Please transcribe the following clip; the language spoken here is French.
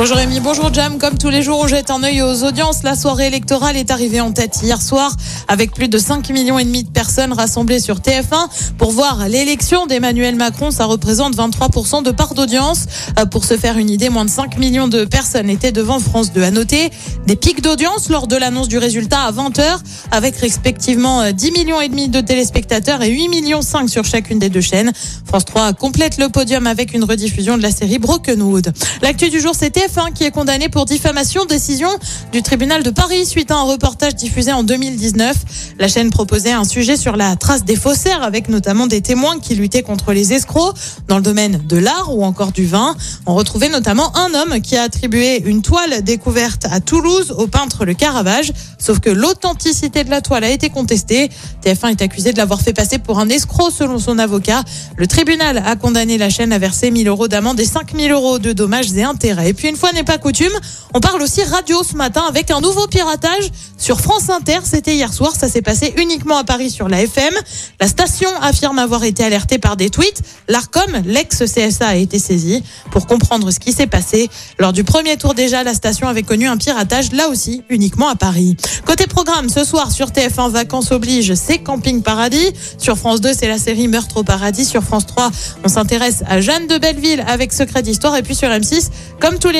Bonjour Rémi, bonjour Jam. Comme tous les jours, on jette un œil aux audiences. La soirée électorale est arrivée en tête hier soir avec plus de 5 millions et demi de personnes rassemblées sur TF1 pour voir l'élection d'Emmanuel Macron. Ça représente 23% de part d'audience. Euh, Pour se faire une idée, moins de 5 millions de personnes étaient devant France 2. À noter des pics d'audience lors de l'annonce du résultat à 20h avec respectivement euh, 10 millions et demi de téléspectateurs et 8 millions 5 sur chacune des deux chaînes. France 3 complète le podium avec une rediffusion de la série Broken Wood. L'actu du jour, c'est TF1 qui est condamné pour diffamation, décision du tribunal de Paris suite à un reportage diffusé en 2019. La chaîne proposait un sujet sur la trace des faussaires avec notamment des témoins qui luttaient contre les escrocs dans le domaine de l'art ou encore du vin. On retrouvait notamment un homme qui a attribué une toile découverte à Toulouse au peintre Le Caravage, sauf que l'authenticité de la toile a été contestée. TF1 est accusé de l'avoir fait passer pour un escroc selon son avocat. Le tribunal a condamné la chaîne à verser 1000 euros d'amende et 5000 euros de dommages et intérêts. Et puis une fois n'est pas coutume, on parle aussi radio ce matin avec un nouveau piratage sur France Inter. C'était hier soir, ça s'est passé uniquement à Paris sur la FM. La station affirme avoir été alertée par des tweets. L'ARCOM, l'ex-CSA, a été saisi pour comprendre ce qui s'est passé. Lors du premier tour déjà, la station avait connu un piratage, là aussi uniquement à Paris. Côté programme, ce soir sur TF1 Vacances oblige, c'est Camping Paradis. Sur France 2, c'est la série Meurtre au paradis. Sur France 3, on s'intéresse à Jeanne de Belleville avec Secret d'Histoire. Et puis sur M6, comme tous les